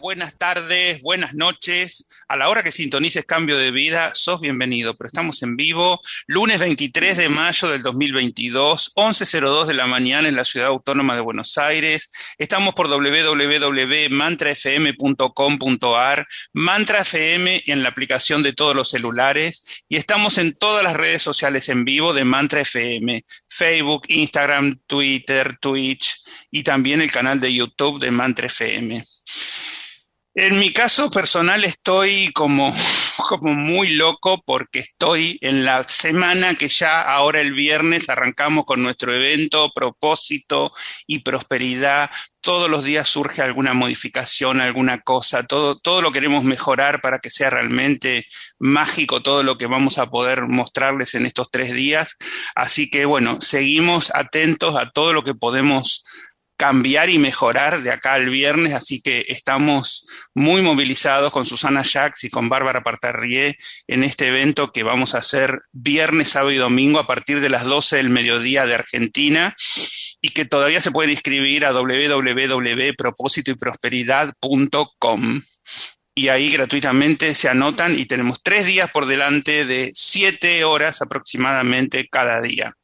buenas tardes, buenas noches. A la hora que sintonices Cambio de Vida, sos bienvenido, pero estamos en vivo, lunes 23 de mayo del 2022, 11.02 de la mañana en la Ciudad Autónoma de Buenos Aires. Estamos por www.mantrafm.com.ar, Mantra FM en la aplicación de todos los celulares y estamos en todas las redes sociales en vivo de Mantra FM, Facebook, Instagram, Twitter, Twitch y también el canal de YouTube de Mantra FM. En mi caso personal estoy como, como muy loco porque estoy en la semana que ya ahora el viernes arrancamos con nuestro evento, propósito y prosperidad. Todos los días surge alguna modificación, alguna cosa, todo, todo lo queremos mejorar para que sea realmente mágico todo lo que vamos a poder mostrarles en estos tres días. Así que bueno, seguimos atentos a todo lo que podemos cambiar y mejorar de acá al viernes, así que estamos muy movilizados con Susana Jacques y con Bárbara Partarrié en este evento que vamos a hacer viernes, sábado y domingo a partir de las 12 del mediodía de Argentina y que todavía se pueden inscribir a www.propósitoyprosperidad.com y ahí gratuitamente se anotan y tenemos tres días por delante de siete horas aproximadamente cada día.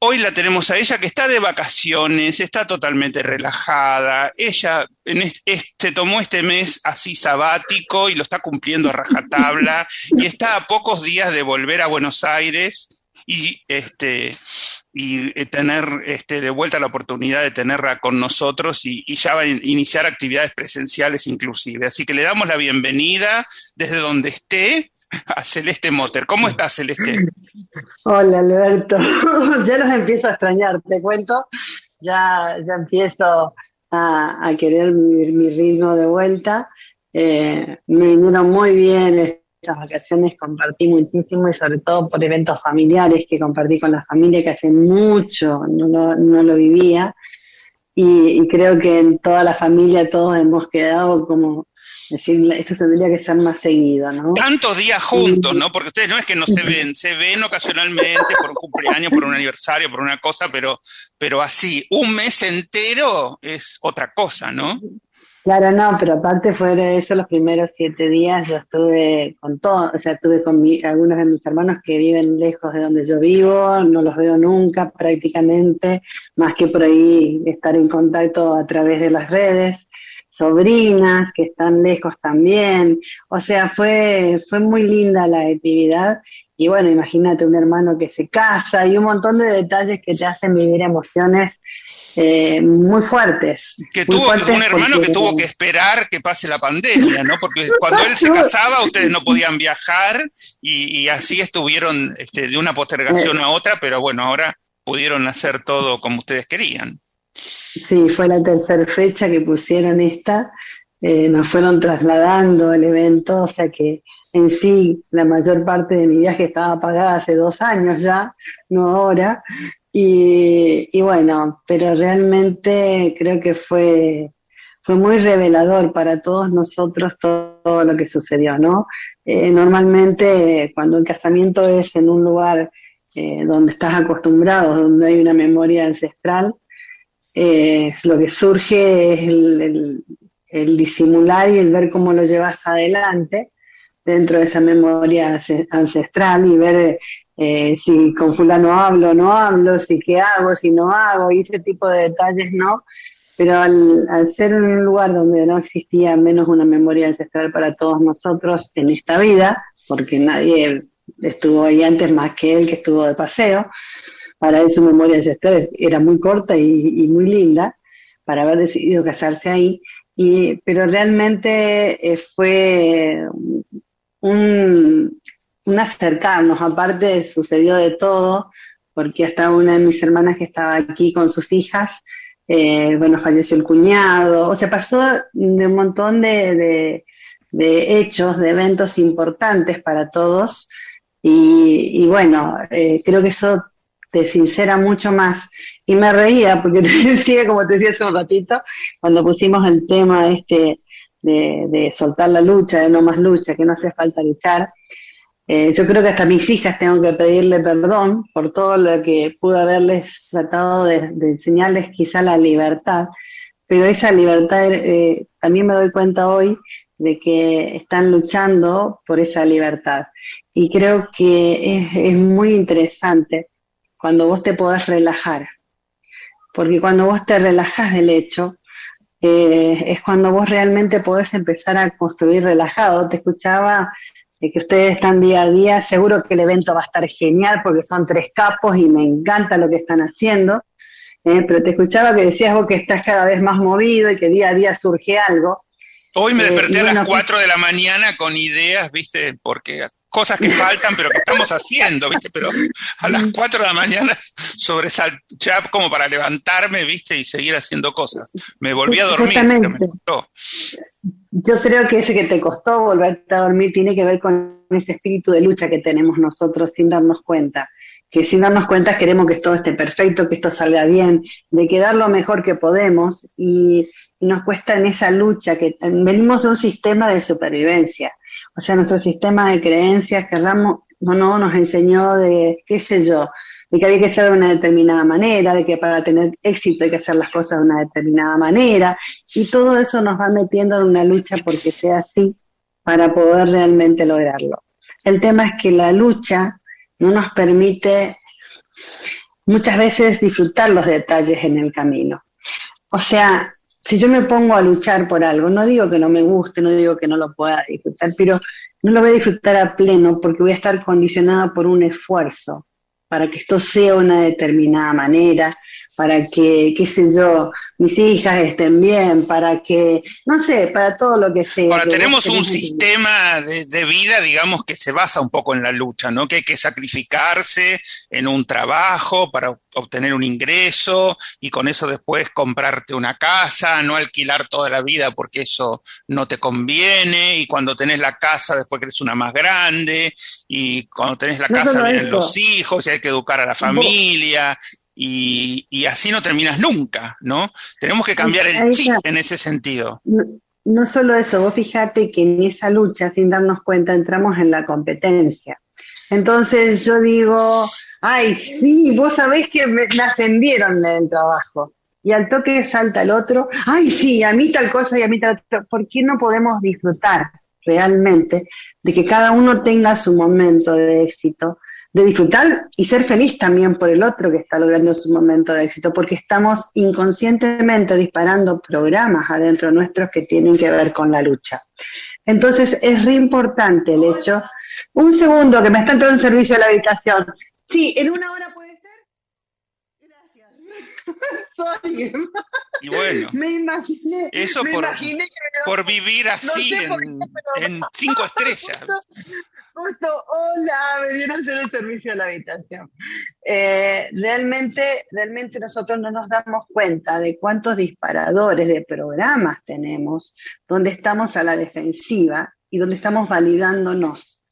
Hoy la tenemos a ella que está de vacaciones, está totalmente relajada. Ella en este, tomó este mes así sabático y lo está cumpliendo a rajatabla y está a pocos días de volver a Buenos Aires y este y eh, tener este, de vuelta la oportunidad de tenerla con nosotros y, y, ya va a iniciar actividades presenciales inclusive. Así que le damos la bienvenida desde donde esté a Celeste Motter. ¿Cómo estás, Celeste? Hola, Alberto. ya los empiezo a extrañar, te cuento. Ya, ya empiezo a, querer mi, mi, ritmo de vuelta. Eh, me vinieron muy bien estas vacaciones, compartí muchísimo y sobre todo por eventos familiares que compartí con la familia que hace mucho no, no, no lo vivía. Y, creo que en toda la familia todos hemos quedado como decir, esto tendría que ser más seguido, ¿no? Tantos días juntos, ¿no? Porque ustedes no es que no se ven, se ven ocasionalmente por un cumpleaños, por un aniversario, por una cosa, pero, pero así, un mes entero es otra cosa, ¿no? Claro, no, pero aparte fueron eso los primeros siete días, yo estuve con todo, o sea, estuve con mi, algunos de mis hermanos que viven lejos de donde yo vivo, no los veo nunca prácticamente, más que por ahí estar en contacto a través de las redes sobrinas que están lejos también. O sea, fue, fue muy linda la actividad. Y bueno, imagínate un hermano que se casa y un montón de detalles que te hacen vivir emociones eh, muy fuertes. Que muy tuvo fuertes un hermano porque- que tuvo que esperar que pase la pandemia, ¿no? Porque cuando él se casaba, ustedes no podían viajar y, y así estuvieron este, de una postergación a otra, pero bueno, ahora pudieron hacer todo como ustedes querían. Sí, fue la tercera fecha que pusieron esta. eh, nos fueron trasladando el evento, o sea que en sí la mayor parte de mi viaje estaba pagada hace dos años ya, no ahora. Y, y bueno, pero realmente creo que fue, fue muy revelador para todos nosotros todo, lo que sucedió, ¿no? Eh, normalmente cuando el casamiento es en un lugar eh, donde estás acostumbrado, donde hay una memoria ancestral, eh, lo que surge es el, disimular y el ver cómo lo llevas adelante dentro de esa memoria ancestral y ver eh, si con fulano hablo o no hablo, si qué hago, si no hago, y ese tipo de detalles no. Pero al, al ser en un lugar donde no existía menos una memoria ancestral para todos nosotros en esta vida, porque nadie estuvo ahí antes más que él que estuvo de paseo, para él su memoria ancestral era muy corta y, muy linda para haber decidido casarse ahí, y, pero realmente eh, fue un, un, acercarnos, aparte sucedió de todo, porque hasta una de mis hermanas que estaba aquí con sus hijas, eh, bueno, falleció el cuñado, o sea, pasó de un montón de, de, de hechos, de eventos importantes para todos, Y, bueno, eh, creo que eso te sincera mucho más. Y me reía porque te decía, como te decía hace un ratito, cuando pusimos el tema este de, soltar la lucha, de no más lucha, que no hace falta luchar. Eh, yo creo que hasta mis hijas tengo que pedirle perdón por todo lo que pude haberles tratado de, enseñarles quizá la libertad, pero esa libertad eh, también me doy cuenta hoy de que están luchando por esa libertad. Y creo que es muy interesante cuando vos te podés relajar, porque cuando vos te relajas del hecho, eh, es cuando vos realmente podés empezar a construir relajado. Te escuchaba que ustedes están día a día, seguro que el evento va a estar genial porque son tres capos y me encanta lo que están haciendo, eh, pero te escuchaba que decías vos que estás cada vez más movido y que día a día surge algo. Hoy me eh, desperté a las 4 de la mañana con ideas, ¿viste? Porque cosas que faltan, pero que estamos haciendo, ¿viste? Pero a las 4 de la mañana ya como para levantarme, ¿viste? Y seguir haciendo cosas. Me volví a dormir. Yo creo que ese que te costó volverte a dormir tiene que ver con ese espíritu de lucha que tenemos nosotros sin darnos cuenta. Que sin darnos cuenta queremos que todo esté perfecto, que esto salga bien, de quedar lo mejor que podemos y nos cuesta en esa lucha que venimos de un sistema de supervivencia o sea, nuestro sistema de creencias que Ramos no, no nos enseñó de, qué sé yo, de que había que ser de una determinada manera, de que para tener éxito hay que hacer las cosas de una determinada manera, y todo eso nos va metiendo en una lucha porque sea así para poder realmente lograrlo. El tema es que la lucha no nos permite muchas veces disfrutar los detalles en el camino. O sea, si yo me pongo a luchar por algo, no digo que no me guste, no digo que no lo pueda disfrutar, pero no lo voy a disfrutar a pleno porque voy a estar condicionada por un esfuerzo para que esto sea una determinada manera, para que, qué sé yo, mis hijas estén bien, para que, no sé, para todo lo que sea. Ahora, tenemos un sistema de, vida, digamos, que se basa un poco en la lucha, ¿no? Que hay que sacrificarse en un trabajo para obtener un ingreso y con eso después comprarte una casa, no alquilar toda la vida porque eso no te conviene y cuando tenés la casa después querés una más grande y cuando tenés la casa vienen los hijos y hay que educar a la familia y, así no terminas nunca, ¿no? Tenemos que cambiar el chip en ese sentido. No, solo eso, vos fíjate que en esa lucha, sin darnos cuenta, entramos en la competencia. Entonces yo digo, ay, sí, vos sabés que me, ascendieron en el trabajo. Y al toque salta el otro, ay, sí, a mí tal cosa y a mí tal otra. ¿Por qué no podemos disfrutar realmente de que cada uno tenga su momento de éxito de disfrutar y ser feliz también por el otro que está logrando su momento de éxito, porque estamos inconscientemente disparando programas adentro nuestros que tienen que ver con la lucha. Entonces es re importante el hecho, un segundo que me está entrando en servicio a la habitación. Sí, en una hora puede ser. Gracias. Sorry. Y bueno, me imaginé, eso por, por vivir así en, en cinco estrellas. Justo, hola, me viene a hacer el servicio a la habitación. Eh, realmente, realmente nosotros no nos damos cuenta de cuántos disparadores de programas tenemos donde estamos a la defensiva y donde estamos validándonos.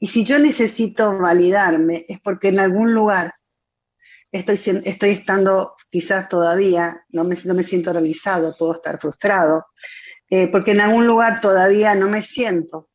Y si yo necesito validarme es porque en algún lugar estoy, estoy estando quizás todavía, no me, no me siento realizado, puedo estar frustrado, eh, porque en algún lugar todavía no me siento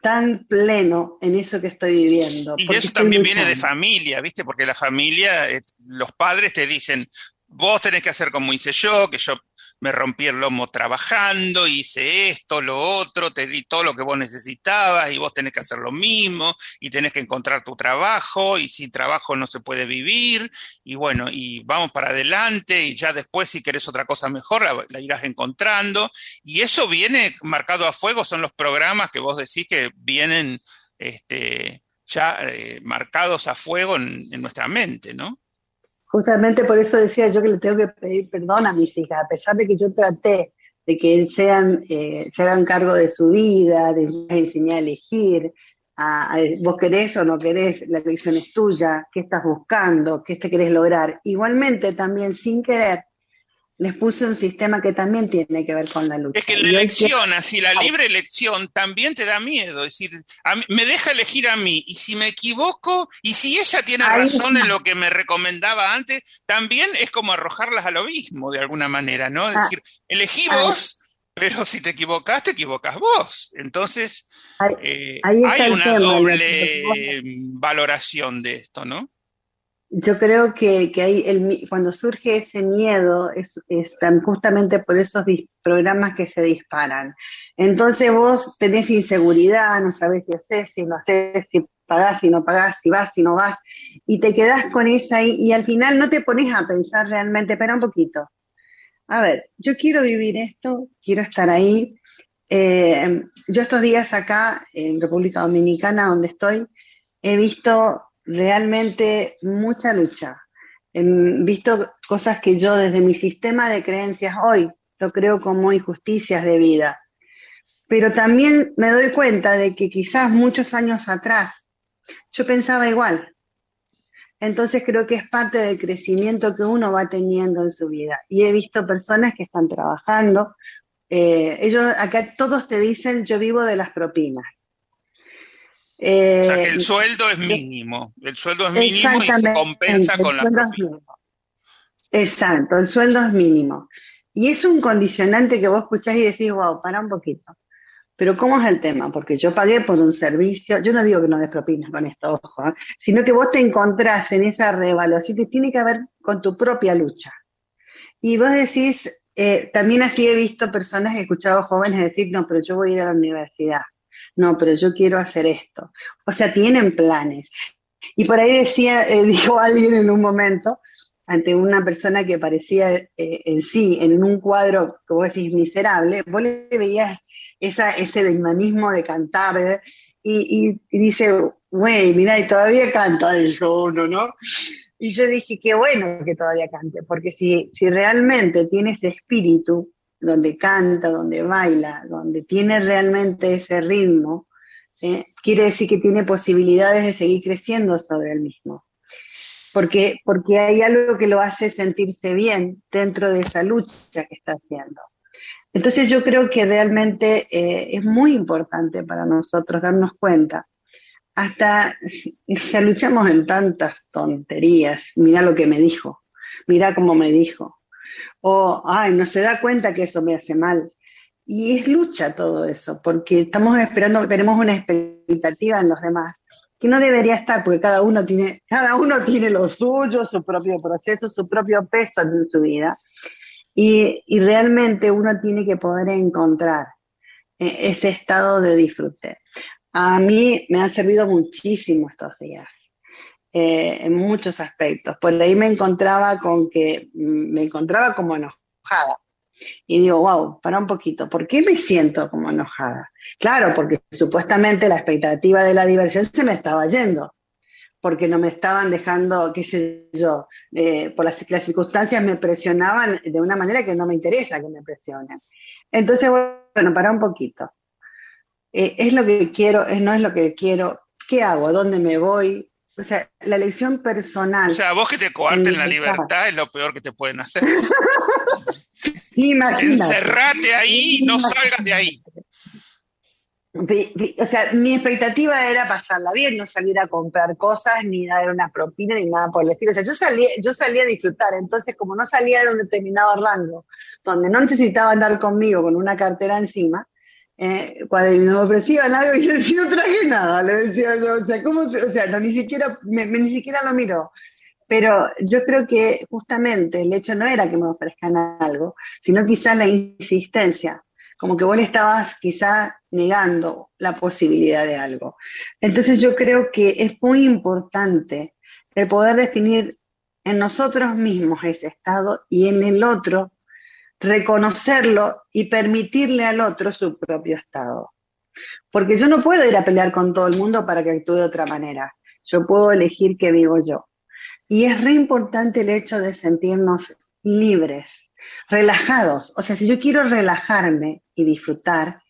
tan pleno en eso que estoy viviendo. Y eso también viene de familia, ¿viste? Porque la familia, eh, los padres te dicen, vos tenés que hacer como hice yo, que yo me rompí el lomo trabajando, hice esto, lo otro, te di todo lo que vos necesitabas y vos tenés que hacer lo mismo y tenés que encontrar tu trabajo y sin trabajo no se puede vivir y bueno, y vamos para adelante y ya después si querés otra cosa mejor la, irás encontrando y eso viene marcado a fuego, son los programas que vos decís que vienen este, ya eh, marcados a fuego en nuestra mente, ¿no? Justamente por eso decía yo que le tengo que pedir perdón a mis hijas, a pesar de que yo traté de que sean, eh, se hagan cargo de su vida, de enseñar a elegir, a, vos querés o no querés, la elección es tuya, qué estás buscando, qué te querés lograr. Igualmente también sin querer, les puse un sistema que también tiene que ver con la lucha. Es que la elección, así la libre elección también te da miedo. Es decir, me deja elegir a mí. Y si me equivoco, y si ella tiene razón en lo que me recomendaba antes, también es como arrojarlas al abismo de alguna manera, ¿no? Es ah. decir, elegí ah. vos, pero si te equivocas, te equivocas vos. Entonces, eh, hay una doble valoración de esto, ¿no? Yo creo que, que hay el, cuando surge ese miedo es, justamente por esos programas que se disparan. Entonces vos tenés inseguridad, no sabés si haces, si no haces, si pagás, si no pagás, si vas, si no vas, y te quedás con esa y, y al final no te pones a pensar realmente, espera un poquito. A ver, yo quiero vivir esto, quiero estar ahí. Eh, yo estos días acá en República Dominicana, donde estoy, he visto realmente mucha lucha. He visto cosas que yo desde mi sistema de creencias hoy lo creo como injusticias de vida. Pero también me doy cuenta de que quizás muchos años atrás yo pensaba igual. Entonces creo que es parte del crecimiento que uno va teniendo en su vida. Y he visto personas que están trabajando. Eh, ellos acá todos te dicen yo vivo de las propinas o sea que el eh, sueldo es mínimo, el sueldo es mínimo y se compensa con la Exacto, el sueldo es mínimo. Y es un condicionante que vos escuchás y decís, wow, para un poquito. Pero ¿cómo es el tema? Porque yo pagué por un servicio, yo no digo que no des propinas con esto, ojo, ¿eh? sino que vos te encontrás en esa reevaluación que tiene que ver con tu propia lucha. Y vos decís, eh, también así he visto personas, he escuchado jóvenes decir, no, pero yo voy a ir a la universidad no, pero yo quiero hacer esto. O sea, tienen planes. Y por ahí decía, eh, dijo alguien en un momento, ante una persona que parecía eh, en sí, en un cuadro, como decís, miserable, vos le veías ese desmanismo de cantar, ¿eh? y, dice, güey, mira, y todavía canta, dijo uno, ¿no? Y yo dije, qué bueno que todavía cante, porque si, si realmente tiene ese espíritu, donde canta, donde baila, donde tiene realmente ese ritmo, quiere decir que tiene posibilidades de seguir creciendo sobre el mismo. Porque, porque hay algo que lo hace sentirse bien dentro de esa lucha que está haciendo. Entonces yo creo que realmente eh, es muy importante para nosotros darnos cuenta. Hasta, ya luchamos en tantas tonterías. Mira lo que me dijo, mira cómo me dijo, o, ay, no se da cuenta que eso me hace mal. Y es lucha todo eso, porque estamos esperando, tenemos una expectativa en los demás que no debería estar, porque cada uno tiene, cada uno tiene lo suyo, su propio proceso, su propio peso en su vida. Y, y realmente uno tiene que poder encontrar eh, ese estado de disfrute. A mí me han servido muchísimo estos días. Eh, en muchos aspectos. Por ahí me encontraba con que mm, me encontraba como enojada. Y digo, wow, para un poquito, ¿por qué me siento como enojada? Claro, porque supuestamente la expectativa de la diversión se me estaba yendo, porque no me estaban dejando, qué sé yo, eh, por las, circunstancias me presionaban de una manera que no me interesa que me presionen. Entonces, bueno, para un poquito. Eh, ¿Es lo que quiero? ¿No es lo que quiero? ¿Qué hago? ¿Dónde me voy? O sea, la elección personal. O sea, vos que te coarten la libertad es lo peor que te pueden hacer. Encerrate ahí y no salgas de ahí. O sea, mi expectativa era pasarla bien, no salir a comprar cosas, ni dar una propina, ni nada por el estilo. O sea, yo salía, yo salía a disfrutar. Entonces, como no salía de un determinado rango, donde no necesitaba andar conmigo con una cartera encima, eh, cuando me ofrecían algo y yo decía, no traje nada, le decía o sea, ¿cómo, o sea, no, ni siquiera, me, ni siquiera lo miró. Pero yo creo que justamente el hecho no era que me ofrezcan algo, sino quizás la insistencia, como que vos le estabas quizá negando la posibilidad de algo. Entonces yo creo que es muy importante el poder definir en nosotros mismos ese estado y en el otro reconocerlo y permitirle al otro su propio estado. Porque yo no puedo ir a pelear con todo el mundo para que actúe de otra manera. Yo puedo elegir qué vivo yo. Y es re importante el hecho de sentirnos libres, relajados. O sea, si yo quiero relajarme y disfrutar,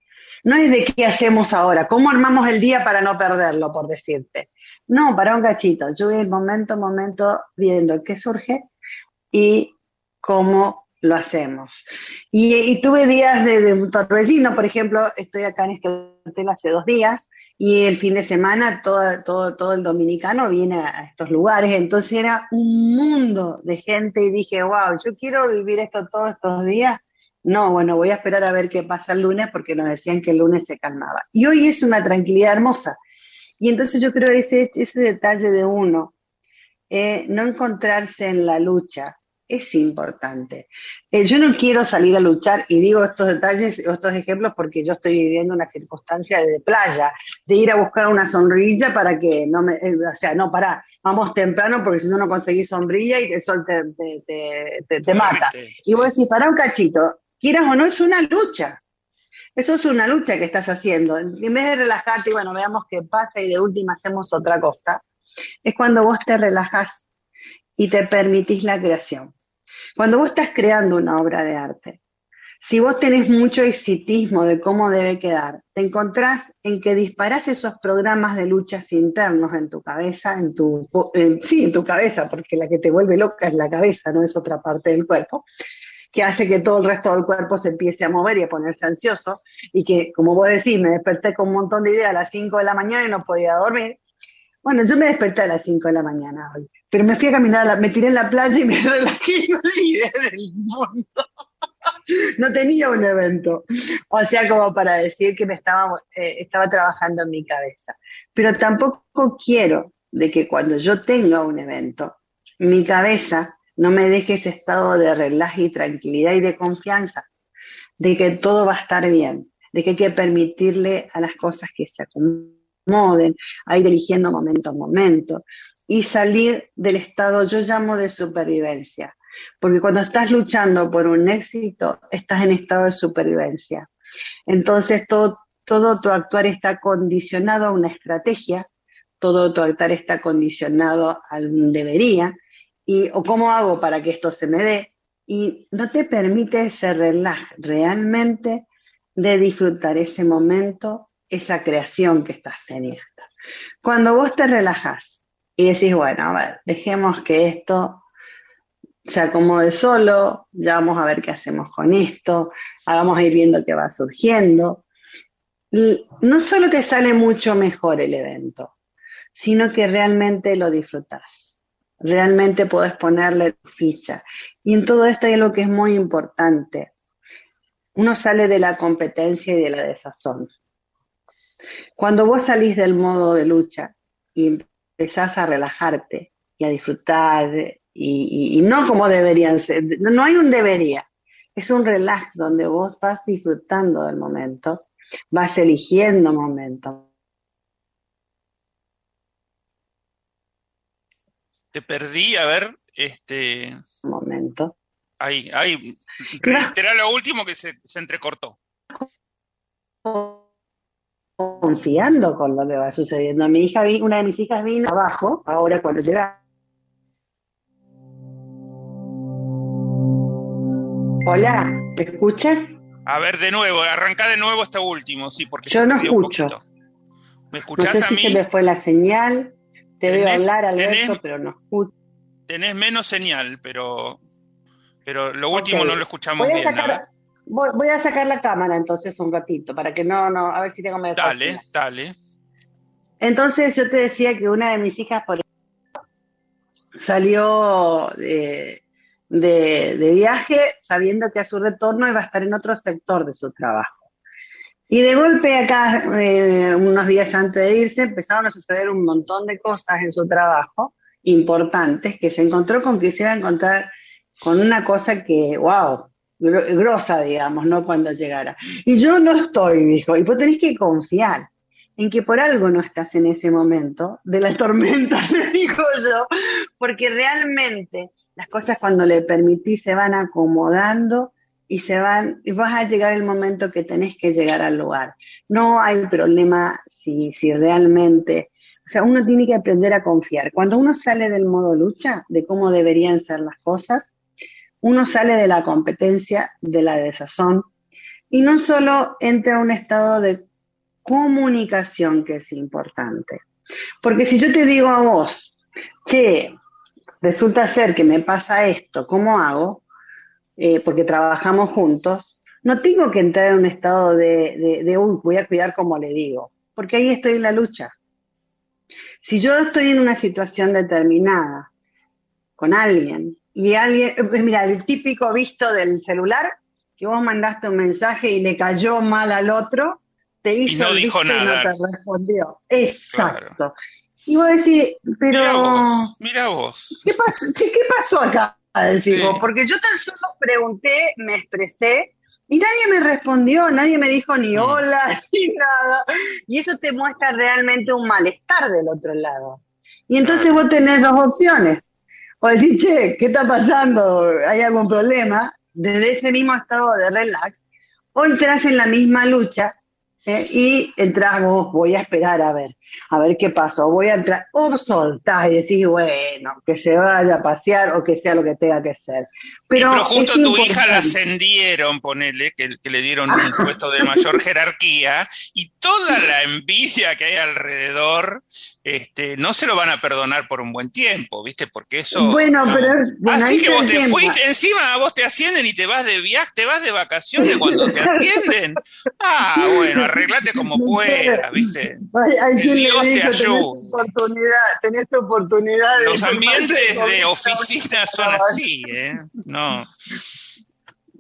no es de qué hacemos ahora, cómo armamos el día para no perderlo, por decirte. No, para un gachito. Yo voy momento a momento viendo qué surge y cómo lo hacemos. Y, tuve días de, un torbellino, por ejemplo, estoy acá en este hotel hace dos días y el fin de semana todo, todo, todo el dominicano viene a estos lugares, entonces era un mundo de gente y dije, wow, yo quiero vivir esto todos estos días. No, bueno, voy a esperar a ver qué pasa el lunes porque nos decían que el lunes se calmaba. Y hoy es una tranquilidad hermosa. Y entonces yo creo ese, ese detalle de uno, eh, no encontrarse en la lucha, es importante. Eh, yo no quiero salir a luchar y digo estos detalles, estos ejemplos porque yo estoy viviendo una circunstancia de playa, de ir a buscar una sombrilla para que no me, eh, o sea, no, para, vamos temprano porque si no no conseguís sombrilla y el sol te, te, mata. Y vos decís, para un cachito, quieras o no, es una lucha. Eso es una lucha que estás haciendo. En vez de relajarte y bueno, veamos qué pasa y de última hacemos otra cosa, es cuando vos te relajas y te permitís la creación. Cuando vos estás creando una obra de arte, si vos tenés mucho exitismo de cómo debe quedar, te encontrás en que disparás esos programas de luchas internos en tu cabeza, en tu, sí, en tu cabeza, porque la que te vuelve loca es la cabeza, no es otra parte del cuerpo, que hace que todo el resto del cuerpo se empiece a mover y a ponerse ansioso, y que, como vos decís, me desperté con un montón de ideas a las 5 de la mañana y no podía dormir. Bueno, yo me desperté a las 5 de la mañana hoy pero me fui a caminar, me tiré en la playa y me relajé y me olvidé del mundo. no tenía un evento. O sea, como para decir que me estaba, eh, estaba trabajando en mi cabeza. Pero tampoco quiero de que cuando yo tenga un evento, mi cabeza no me deje ese estado de relaje y tranquilidad y de confianza, de que todo va a estar bien, de que hay que permitirle a las cosas que se acomoden, a ir eligiendo momento a momento, y salir del estado, yo llamo de supervivencia, porque cuando estás luchando por un éxito, estás en estado de supervivencia. Entonces todo, todo tu actuar está condicionado a una estrategia, todo tu actuar está condicionado a un debería, y, o cómo hago para que esto se me dé, y no te permite ese relaje realmente de disfrutar ese momento, esa creación que estás teniendo. Cuando vos te relajas y decís, bueno, a ver, dejemos que esto se acomode solo, ya vamos a ver qué hacemos con esto, vamos a ir viendo qué va surgiendo. Y no solo te sale mucho mejor el evento, sino que realmente lo disfrutas. Realmente puedes ponerle ficha. Y en todo esto hay algo que es muy importante. Uno sale de la competencia y de la desazón. Cuando vos salís del modo de lucha y empezás a relajarte y a disfrutar y, no como deberían ser, no hay un debería, es un relax donde vos vas disfrutando del momento, vas eligiendo momentos. Te perdí, a ver, este... Momento. Ahí, ahí, reitera lo último que se, se entrecortó confiando con lo que va sucediendo. Mi hija, una de mis hijas vino abajo, ahora cuando llega. Hola, ¿me escuchan? A ver, de nuevo, arranca de nuevo este último, sí, porque yo no escucho. ¿Me escuchás no sé si se me fue la señal, te veo hablar, Alberto, pero no escucho. Tenés menos señal, pero, pero lo último no lo escuchamos bien. Voy, a sacar la cámara entonces un ratito para que no, no, a ver si tengo mejor. Dale, dale. Entonces yo te decía que una de mis hijas, por salió de, viaje sabiendo que a su retorno iba a estar en otro sector de su trabajo. Y de golpe acá, eh, unos días antes de irse, empezaron a suceder un montón de cosas en su trabajo importantes que se encontró con que se iba a encontrar con una cosa que, wow, grosa, digamos, ¿no? Cuando llegara. Y yo no estoy, dijo, y vos tenés que confiar en que por algo no estás en ese momento de la tormenta, le digo yo, porque realmente las cosas cuando le permitís se van acomodando y se van, y vas a llegar el momento que tenés que llegar al lugar. No hay problema si, si realmente, o sea, uno tiene que aprender a confiar. Cuando uno sale del modo lucha, de cómo deberían ser las cosas, uno sale de la competencia, de la desazón, y no solo entra a un estado de comunicación que es importante. Porque si yo te digo a vos, che, resulta ser que me pasa esto, ¿cómo hago? eh, porque trabajamos juntos, no tengo que entrar en un estado de, de, uy, voy a cuidar como le digo, porque ahí estoy en la lucha. Si yo estoy en una situación determinada con alguien y alguien, eh, mira, el típico visto del celular, que vos mandaste un mensaje y le cayó mal al otro, te hizo y no dijo nada. y no te respondió. Exacto. Y vos decís, pero... Mira vos, ¿Qué pasó, ¿qué, pasó acá? Decimos, porque yo tan solo pregunté, me expresé y nadie me respondió, nadie me dijo ni mm. hola, ni nada. Y eso te muestra realmente un malestar del otro lado. Y entonces vos tenés dos opciones. O decir, che, ¿qué está pasando? ¿Hay algún problema? Desde ese mismo estado de relax. O entras en la misma lucha ¿eh? y entras voy a esperar a ver a ver qué pasó, voy a entrar, o soltás y decís, bueno, que se vaya a pasear o que sea lo que tenga que ser. Pero, justo tu hija la ascendieron, ponele, que, que le dieron un puesto de mayor jerarquía, y toda la envidia que hay alrededor este, no se lo van a perdonar por un buen tiempo, ¿viste? Porque eso. Bueno, pero. Así que vos te fuiste, encima vos te ascienden y te vas de viaje, te vas de vacaciones cuando te ascienden. Ah, bueno, arreglate como puedas, ¿viste? Hay, quien Dios te ayude. oportunidad, tenés oportunidad. Los ambientes de oficina son así, ¿eh? No.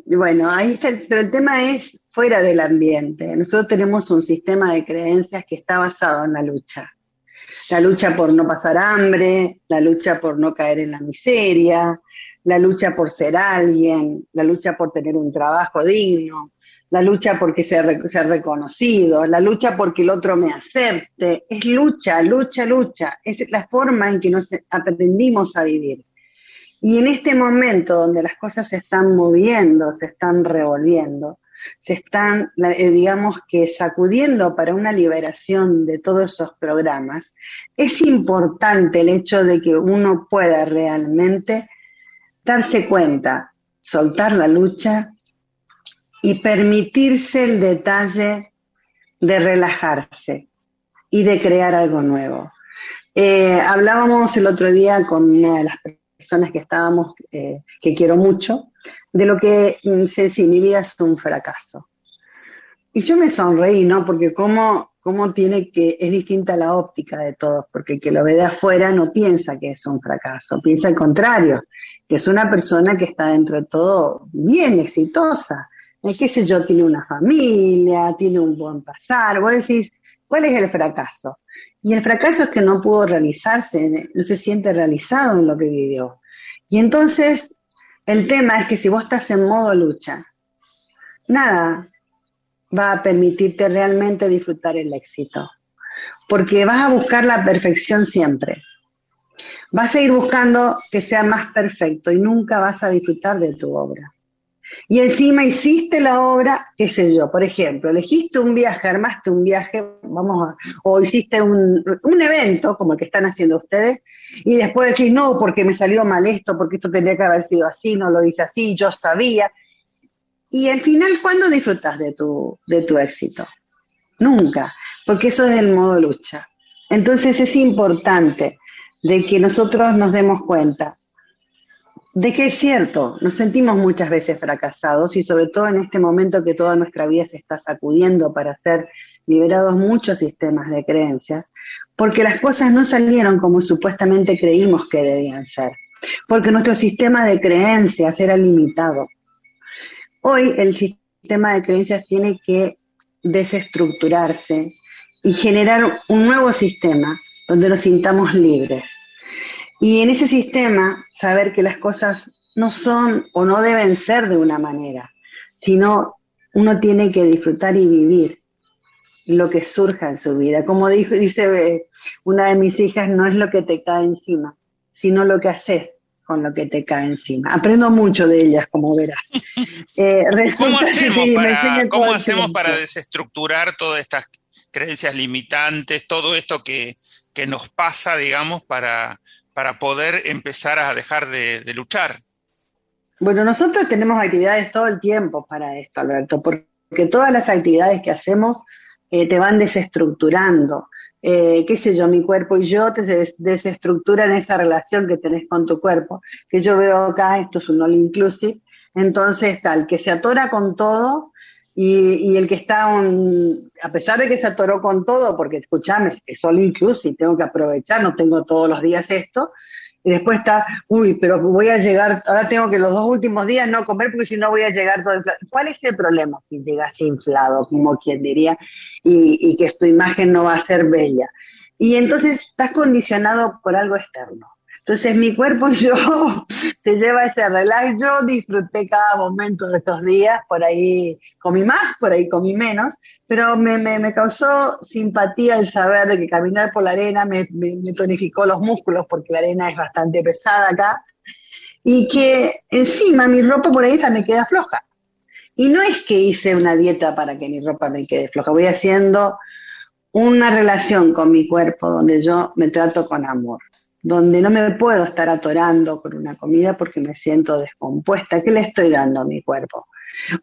Bueno, ahí está, pero el tema es fuera del ambiente. Nosotros tenemos un sistema de creencias que está basado en la lucha la lucha por no pasar hambre, la lucha por no caer en la miseria, la lucha por ser alguien, la lucha por tener un trabajo digno, la lucha porque ser, ser reconocido, la lucha porque el otro me acepte. Es lucha, lucha, lucha. Es la forma en que nos aprendimos a vivir. Y en este momento donde las cosas se están moviendo, se están revolviendo, se están, eh, digamos que, sacudiendo para una liberación de todos esos programas, es importante el hecho de que uno pueda realmente darse cuenta, soltar la lucha y permitirse el detalle de relajarse y de crear algo nuevo. Eh, hablábamos el otro día con una de las personas que estábamos, eh, que quiero mucho, de lo que mm, sé si mi vida es un fracaso. Y yo me sonreí, ¿no? Porque cómo, cómo tiene que, es distinta la óptica de todos, porque el que lo ve de afuera no piensa que es un fracaso, piensa al contrario, que es una persona que está dentro de todo bien exitosa. ¿Eh? ¿Qué sé yo? Tiene una familia, tiene un buen pasar. Vos decís, ¿cuál es el fracaso? Y el fracaso es que no pudo realizarse, no se siente realizado en lo que vivió. Y entonces el tema es que si vos estás en modo lucha, nada va a permitirte realmente disfrutar el éxito, porque vas a buscar la perfección siempre. Vas a ir buscando que sea más perfecto y nunca vas a disfrutar de tu obra. Y encima hiciste la obra, qué sé yo, por ejemplo, elegiste un viaje, armaste un viaje, vamos a, o hiciste un, un, evento como el que están haciendo ustedes, y después decís, no, porque me salió mal esto, porque esto tendría que haber sido así, no lo hice así, yo sabía. Y al final, ¿cuándo disfrutas de tu, de tu éxito? Nunca, porque eso es el modo lucha. Entonces es importante de que nosotros nos demos cuenta de que es cierto, nos sentimos muchas veces fracasados y sobre todo en este momento que toda nuestra vida se está sacudiendo para ser liberados muchos sistemas de creencias, porque las cosas no salieron como supuestamente creímos que debían ser, porque nuestro sistema de creencias era limitado. Hoy el sistema de creencias tiene que desestructurarse y generar un nuevo sistema donde nos sintamos libres y en ese sistema, saber que las cosas no son o no deben ser de una manera, sino uno tiene que disfrutar y vivir lo que surja en su vida. Como dijo, dice eh, una de mis hijas, no es lo que te cae encima, sino lo que haces con lo que te cae encima. Aprendo mucho de ellas, como verás. Eh, ¿Cómo hacemos, para, ¿cómo hacemos para desestructurar todas estas creencias limitantes, todo esto que, que nos pasa, digamos, para, para poder empezar a dejar de, luchar? Bueno, nosotros tenemos actividades todo el tiempo para esto, Alberto, porque todas las actividades que hacemos eh, te van desestructurando, eh, qué sé yo, mi cuerpo y yo te des desestructuran esa relación que tenés con tu cuerpo, que yo veo acá, esto es un all inclusive, entonces tal, que se atora con todo y, el que está, un, a pesar de que se atoró con todo, porque escúchame, es all inclusive, tengo que aprovechar, no tengo todos los días esto, y después está, uy, pero voy a llegar, ahora tengo que los dos últimos días no comer porque si no voy a llegar todo inflado. ¿Cuál es el problema si llegas inflado, como quien diría, y, y que tu imagen no va a ser bella? Y entonces estás condicionado por algo externo. Entonces mi cuerpo y yo se lleva ese relax. Yo disfruté cada momento de estos días, por ahí comí más, por ahí comí menos, pero me, me, causó simpatía el saber de que caminar por la arena me, me, tonificó los músculos, porque la arena es bastante pesada acá, y que encima mi ropa por ahí también queda floja. Y no es que hice una dieta para que mi ropa me quede floja, voy haciendo una relación con mi cuerpo donde yo me trato con amor donde no me puedo estar atorando con una comida porque me siento descompuesta. ¿Qué le estoy dando a mi cuerpo?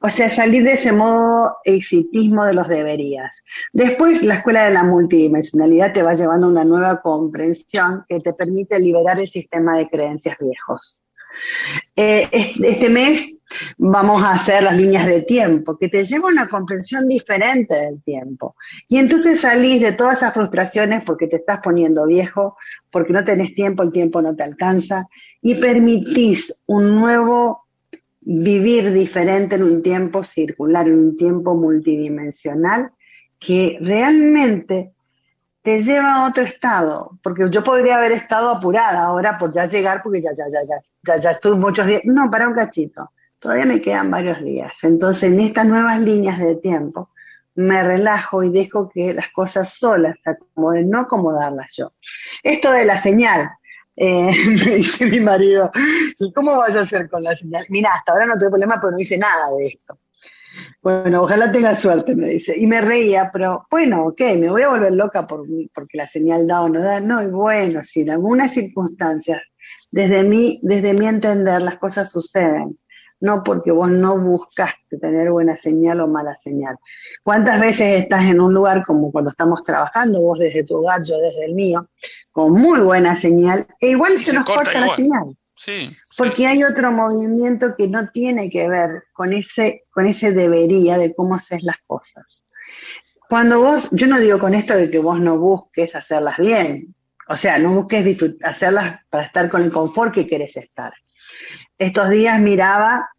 O sea, salir de ese modo exitismo de los deberías. Después, la escuela de la multidimensionalidad te va llevando a una nueva comprensión que te permite liberar el sistema de creencias viejos. Eh, este mes vamos a hacer las líneas de tiempo, que te lleva a una comprensión diferente del tiempo. Y entonces salís de todas esas frustraciones porque te estás poniendo viejo, porque no tenés tiempo, el tiempo no te alcanza, y permitís un nuevo vivir diferente en un tiempo circular, en un tiempo multidimensional, que realmente te lleva a otro estado, porque yo podría haber estado apurada ahora por ya llegar, porque ya, ya, ya, ya, ya, ya muchos días. No, para un cachito. Todavía me quedan varios días. Entonces, en estas nuevas líneas de tiempo, me relajo y dejo que las cosas solas se acomoden, no acomodarlas yo. Esto de la señal, eh, me dice mi marido, ¿y cómo vas a hacer con la señal? Mira, hasta ahora no tuve problema, pero no hice nada de esto. Bueno, ojalá tenga suerte, me dice. Y me reía, pero bueno, ok, me voy a volver loca por, porque la señal da o no da. No, y bueno, si en algunas circunstancias, desde mi, desde mi entender, las cosas suceden. No porque vos no buscaste tener buena señal o mala señal. ¿Cuántas veces estás en un lugar como cuando estamos trabajando, vos desde tu hogar, yo desde el mío, con muy buena señal, e igual se, nos corta la señal? Sí, porque hay otro movimiento que no tiene que ver con ese, con ese debería de cómo haces las cosas. Cuando vos, yo no digo con esto de que vos no busques hacerlas bien, o sea, no busques hacerlas para estar con el confort que querés estar. Estos días miraba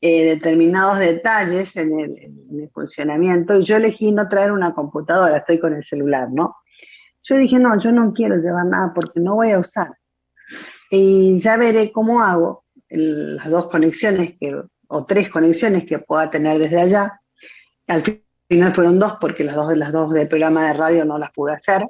eh, determinados detalles en el, en el, funcionamiento y yo elegí no traer una computadora, estoy con el celular, ¿no? Yo dije, no, yo no quiero llevar nada porque no voy a usar y ya veré cómo hago las dos conexiones que, o tres conexiones que pueda tener desde allá. Al final fueron dos porque las dos, las dos del programa de radio no las pude hacer,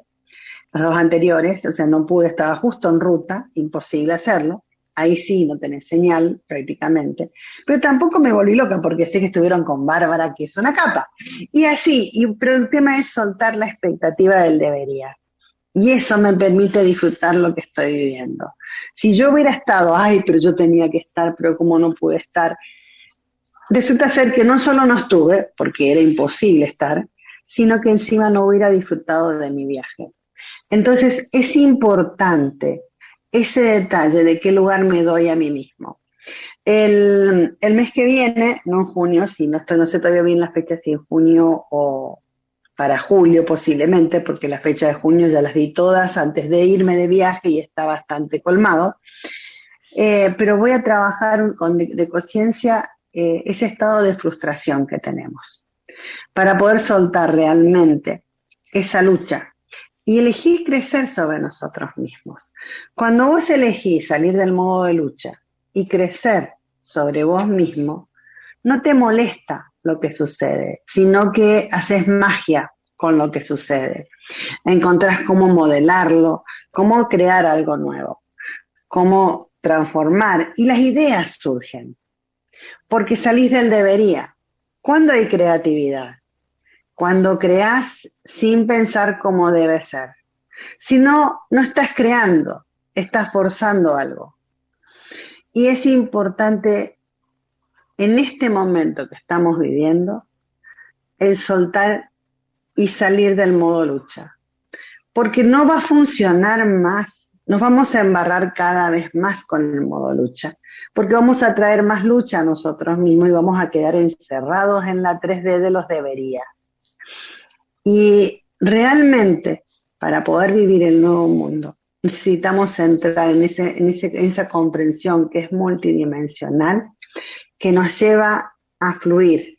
las dos anteriores, o sea, no pude, estaba justo en ruta, imposible hacerlo. Ahí sí no tenés señal prácticamente. Pero tampoco me volví loca porque sé que estuvieron con Bárbara, que es una capa. Y así, y, pero el tema es soltar la expectativa del debería. Y eso me permite disfrutar lo que estoy viviendo. Si yo hubiera estado, ay, pero yo tenía que estar, pero como no pude estar, resulta ser que no solo no estuve, porque era imposible estar, sino que encima no hubiera disfrutado de mi viaje. Entonces es importante ese detalle de qué lugar me doy a mí mismo. El, mes que viene, no en junio, si no, estoy, no sé todavía bien la fecha, si en junio o, para julio posiblemente, porque la fecha de junio ya las di todas antes de irme de viaje y está bastante colmado. Eh, pero voy a trabajar con de, conciencia eh, ese estado de frustración que tenemos, para poder soltar realmente esa lucha y elegir crecer sobre nosotros mismos. Cuando vos elegís salir del modo de lucha y crecer sobre vos mismo, no te molesta lo que sucede, sino que haces magia con lo que sucede. Encontrás cómo modelarlo, cómo crear algo nuevo, cómo transformar y las ideas surgen. Porque salís del debería. ¿Cuándo hay creatividad? Cuando creás sin pensar cómo debe ser. Si no, no estás creando, estás forzando algo. Y es importante en este momento que estamos viviendo, el soltar y salir del modo lucha. porque no va a funcionar más. Nos vamos a embarrar cada vez más con el modo lucha, porque vamos a traer más lucha a nosotros mismos y vamos a quedar encerrados en la 3D de los debería. Y realmente, para poder vivir el nuevo mundo, necesitamos entrar en, ese, en, esa comprensión que es multidimensional, que nos lleva a fluir,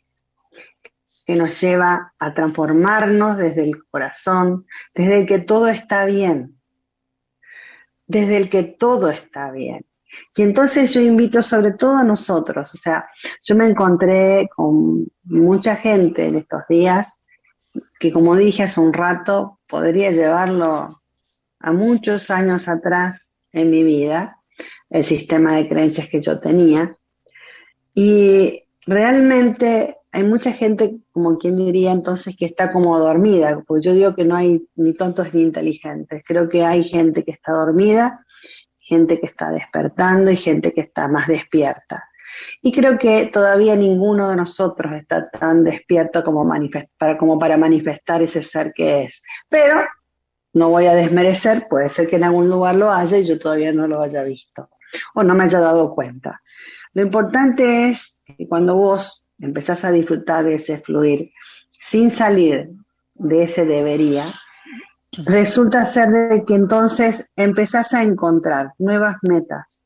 que nos lleva a transformarnos desde el corazón, desde el que todo está bien, desde el que todo está bien. Y entonces yo invito sobre todo a nosotros, o sea, yo me encontré con mucha gente en estos días que como dije hace un rato, podría llevarlo a muchos años atrás en mi vida, el sistema de creencias que yo tenía. Y realmente hay mucha gente, como quien diría entonces, que está como dormida, porque yo digo que no hay ni tontos ni inteligentes. Creo que hay gente que está dormida, gente que está despertando y gente que está más despierta. Y creo que todavía ninguno de nosotros está tan despierto como, para, manifestar ese ser que es. Pero no voy a desmerecer, puede ser que en algún lugar lo haya y yo todavía no lo haya visto o no me haya dado cuenta. Lo importante es que cuando vos empezás a disfrutar de ese fluir sin salir de ese debería, resulta ser de que entonces empezás a encontrar nuevas metas,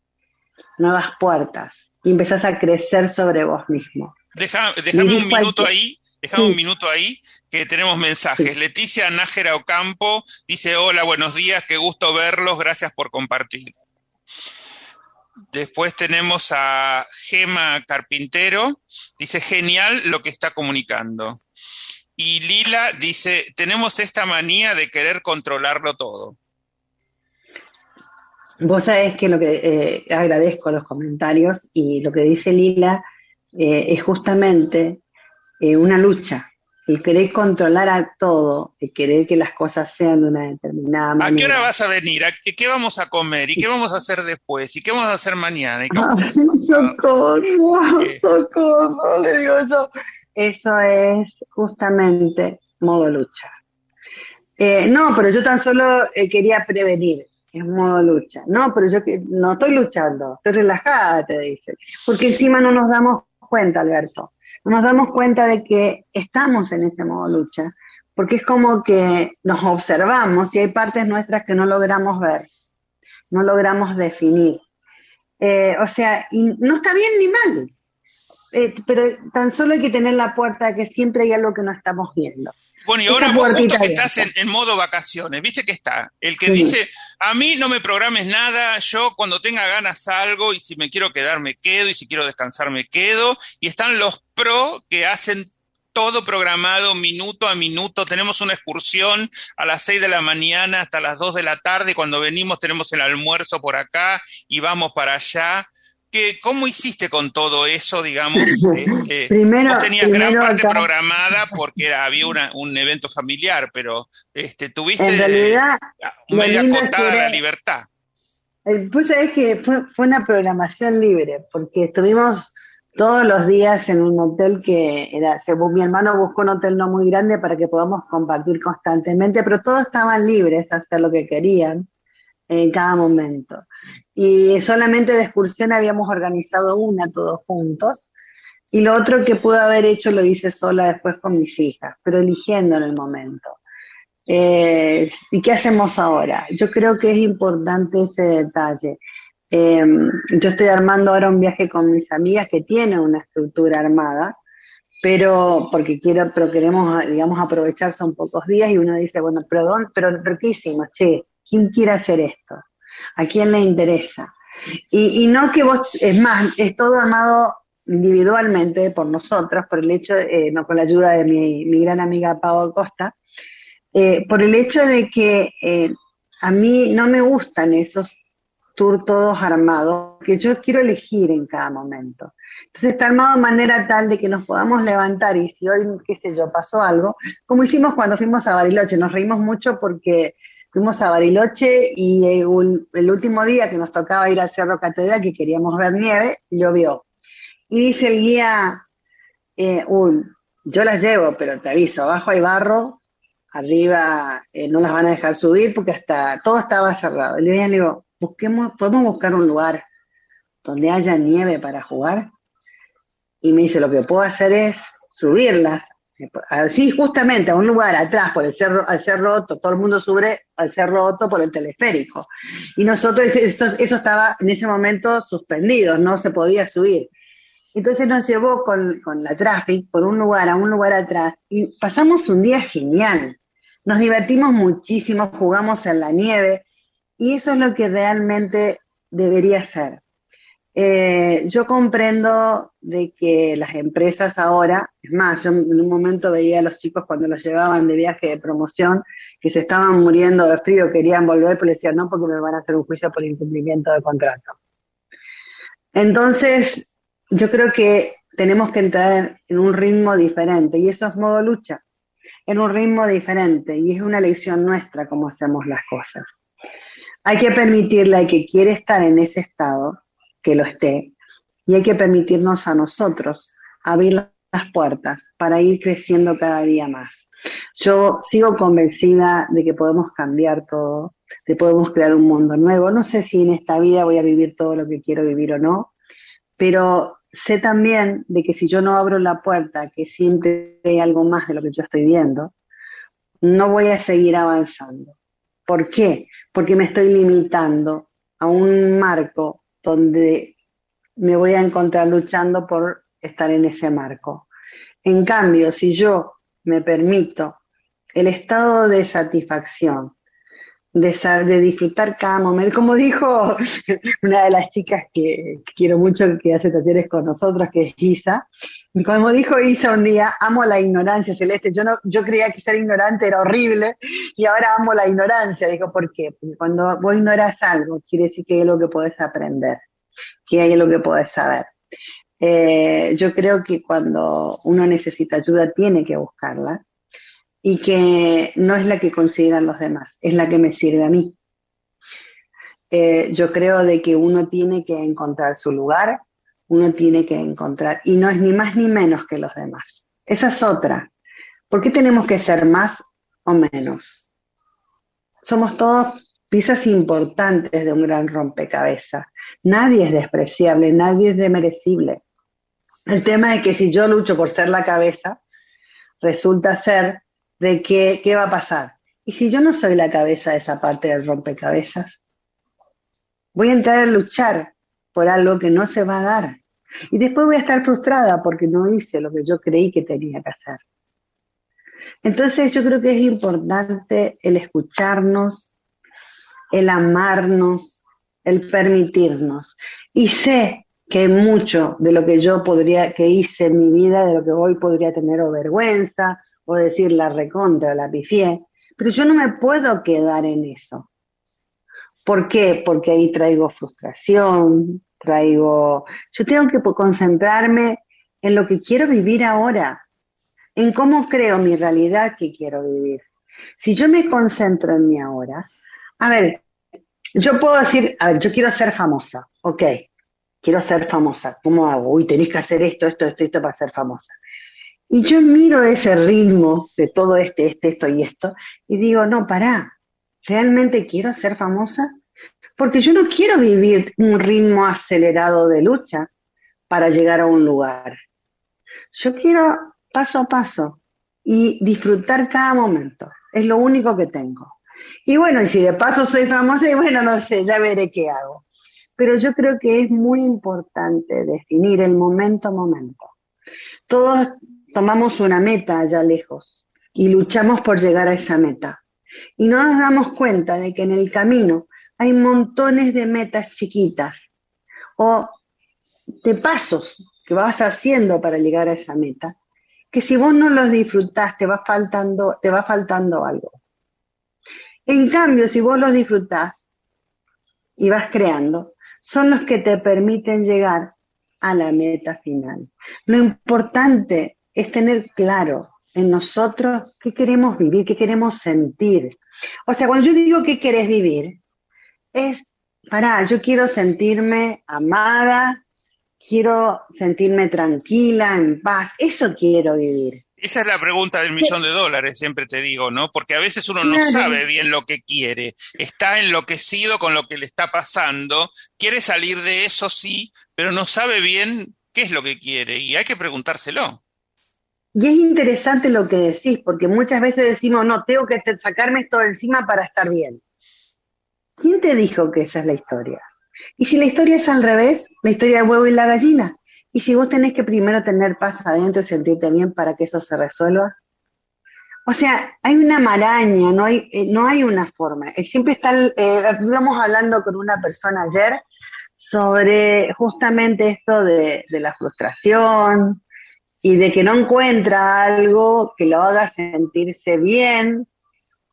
nuevas puertas, y empezás a crecer sobre vos mismo. Deja, déjame un minuto ahí, déjame un minuto ahí, que tenemos mensajes. Leticia Nájera Ocampo dice, hola, buenos días, qué gusto verlos, gracias por compartir. Después tenemos a Gema Carpintero, dice, genial lo que está comunicando. Y Lila dice, tenemos esta manía de querer controlarlo todo. Vos sabés que lo que eh, agradezco los comentarios y lo que dice Lila eh, es justamente eh, una lucha. El querer controlar a todo, el querer que las cosas sean de una determinada manera. ¿A qué hora vas a venir? qué, vamos a comer? ¿Y qué vamos a hacer después? ¿Y qué vamos a hacer mañana? socorro, socorro, le digo eso. Eso es justamente modo lucha. no, pero yo tan solo quería prevenir es modo lucha. No, pero yo no estoy luchando, estoy relajada, te dice. Porque encima no nos damos cuenta, Alberto. No nos damos cuenta de que estamos en ese modo lucha, porque es como que nos observamos y hay partes nuestras que no logramos ver, no logramos definir. Eh, o sea, y no está bien ni mal, eh, pero tan solo hay que tener la puerta de que siempre hay algo que no estamos viendo. Bueno, y ahora vos justo que estás en, modo vacaciones, ¿viste que está? El que dice, a mí no me programes nada, yo cuando tenga ganas salgo y si me quiero quedar me quedo y si quiero descansar me quedo. Y están los pro que hacen todo programado minuto a minuto. Tenemos una excursión a las 6 de la mañana hasta las 2 de la tarde. Cuando venimos tenemos el almuerzo por acá y vamos para allá. ¿Cómo hiciste con todo eso, digamos? Eh, primero, vos tenías gran parte programada porque había un evento familiar, pero este, tuviste en realidad, media acotada la libertad. Pues sabés que fue, una programación libre, porque estuvimos todos los días en un hotel que era, según mi hermano buscó un hotel no muy grande para que podamos compartir constantemente, pero todos estaban libres hasta lo que querían en cada momento. Y solamente de excursión habíamos organizado una todos juntos. Y lo otro que pude haber hecho lo hice sola después con mis hijas, pero eligiendo en el momento. Eh, ¿Y qué hacemos ahora? Yo creo que es importante ese detalle. Em, yo estoy armando ahora un viaje con mis amigas que tiene una estructura armada, pero porque quiero, pero queremos, digamos, aprovechar son pocos días y uno dice, bueno, pero, pero, pero ¿qué hicimos? Che, ¿quién quiere hacer esto? ¿A quién le interesa? Y, no que vos, es más, es todo armado individualmente por nosotros, por el hecho, eh, no con la ayuda de mi, gran amiga Pau Costa, eh, por el hecho de que eh, a mí no me gustan esos tours todos armados, que yo quiero elegir en cada momento. Entonces está armado de manera tal de que nos podamos levantar y si hoy, qué sé yo, pasó algo, como hicimos cuando fuimos a Bariloche, nos reímos mucho porque fuimos a Bariloche y eh, el último día que nos tocaba ir al Cerro Catedral, que queríamos ver nieve, llovió. Y dice el guía, eh, yo la llevo, pero te aviso, abajo hay barro arriba eh, no las van a dejar subir porque hasta todo estaba cerrado. Y le digo, busquemos, podemos buscar un lugar donde haya nieve para jugar. Y me dice, lo que puedo hacer es subirlas. Así, justamente, a un lugar atrás, por el cerro, al cerro todo el mundo sube al cerro Otto por el teleférico. Y nosotros, eso estaba en ese momento suspendido, no se podía subir. Entonces nos llevó con, con la traffic por un lugar a un lugar atrás y pasamos un día genial. Nos divertimos muchísimo, jugamos en la nieve y eso es lo que realmente debería ser. Eh, yo comprendo de que las empresas ahora, es más, yo en un momento veía a los chicos cuando los llevaban de viaje de promoción que se estaban muriendo de frío, querían volver, pero decían no porque me van a hacer un juicio por incumplimiento de contrato. Entonces, yo creo que tenemos que entrar en un ritmo diferente y eso es modo lucha, en un ritmo diferente y es una lección nuestra cómo hacemos las cosas. Hay que permitirle al que quiere estar en ese estado que lo esté. Y hay que permitirnos a nosotros abrir las puertas para ir creciendo cada día más. Yo sigo convencida de que podemos cambiar todo, de podemos crear un mundo nuevo. No sé si en esta vida voy a vivir todo lo que quiero vivir o no, pero sé también de que si yo no abro la puerta, que siempre hay algo más de lo que yo estoy viendo, no voy a seguir avanzando. ¿Por qué? Porque me estoy limitando a un marco donde me voy a encontrar luchando por estar en ese marco. En cambio, si yo me permito el estado de satisfacción, de, disfrutar cada momento, como dijo una de las chicas que, quiero mucho, que hace talleres con nosotros, que es Isa, como dijo Isa un día, amo la ignorancia celeste, yo, no, yo creía que ser ignorante era horrible y ahora amo la ignorancia, digo, ¿por qué? Porque cuando vos ignoras algo, quiere decir que hay algo que podés aprender, que hay algo que podés saber. Eh, yo creo que cuando uno necesita ayuda tiene que buscarla y que no es la que consideran los demás, es la que me sirve a mí. Eh, yo creo de que uno tiene que encontrar su lugar, uno tiene que encontrar, y no es ni más ni menos que los demás. Esa es otra. ¿Por qué tenemos que ser más o menos? Somos todos piezas importantes de un gran rompecabezas. Nadie es despreciable, nadie es demerecible. El tema es que si yo lucho por ser la cabeza, resulta ser de que, qué va a pasar. Y si yo no soy la cabeza de esa parte del rompecabezas, voy a entrar a luchar por algo que no se va a dar. Y después voy a estar frustrada porque no hice lo que yo creí que tenía que hacer. Entonces yo creo que es importante el escucharnos, el amarnos, el permitirnos. Y sé que mucho de lo que yo podría, que hice en mi vida, de lo que hoy podría tener o vergüenza o decir la recontra, la pifié, pero yo no me puedo quedar en eso. ¿Por qué? Porque ahí traigo frustración, traigo... Yo tengo que concentrarme en lo que quiero vivir ahora, en cómo creo mi realidad que quiero vivir. Si yo me concentro en mi ahora, a ver, yo puedo decir, a ver, yo quiero ser famosa, ok, quiero ser famosa, ¿cómo hago? Uy, tenéis que hacer esto, esto, esto, esto para ser famosa. Y yo miro ese ritmo de todo este, este, esto y esto, y digo, no, pará, ¿realmente quiero ser famosa? Porque yo no quiero vivir un ritmo acelerado de lucha para llegar a un lugar. Yo quiero paso a paso y disfrutar cada momento. Es lo único que tengo. Y bueno, y si de paso soy famosa, y bueno, no sé, ya veré qué hago. Pero yo creo que es muy importante definir el momento a momento. Todos tomamos una meta allá lejos y luchamos por llegar a esa meta. Y no nos damos cuenta de que en el camino hay montones de metas chiquitas o de pasos que vas haciendo para llegar a esa meta, que si vos no los disfrutás te va faltando, te va faltando algo. En cambio, si vos los disfrutás y vas creando, son los que te permiten llegar a la meta final. Lo importante es tener claro en nosotros qué queremos vivir, qué queremos sentir. O sea, cuando yo digo qué querés vivir, es, para, yo quiero sentirme amada, quiero sentirme tranquila, en paz, eso quiero vivir. Esa es la pregunta del millón de dólares, siempre te digo, ¿no? Porque a veces uno no sabe bien lo que quiere, está enloquecido con lo que le está pasando, quiere salir de eso, sí, pero no sabe bien qué es lo que quiere y hay que preguntárselo. Y es interesante lo que decís, porque muchas veces decimos, no, tengo que sacarme esto de encima para estar bien. ¿Quién te dijo que esa es la historia? Y si la historia es al revés, la historia del huevo y la gallina, y si vos tenés que primero tener paz adentro y sentirte bien para que eso se resuelva. O sea, hay una maraña, no hay, eh, no hay una forma. Eh, siempre está, eh, hablando con una persona ayer sobre justamente esto de, la frustración y de que no encuentra algo que lo haga sentirse bien,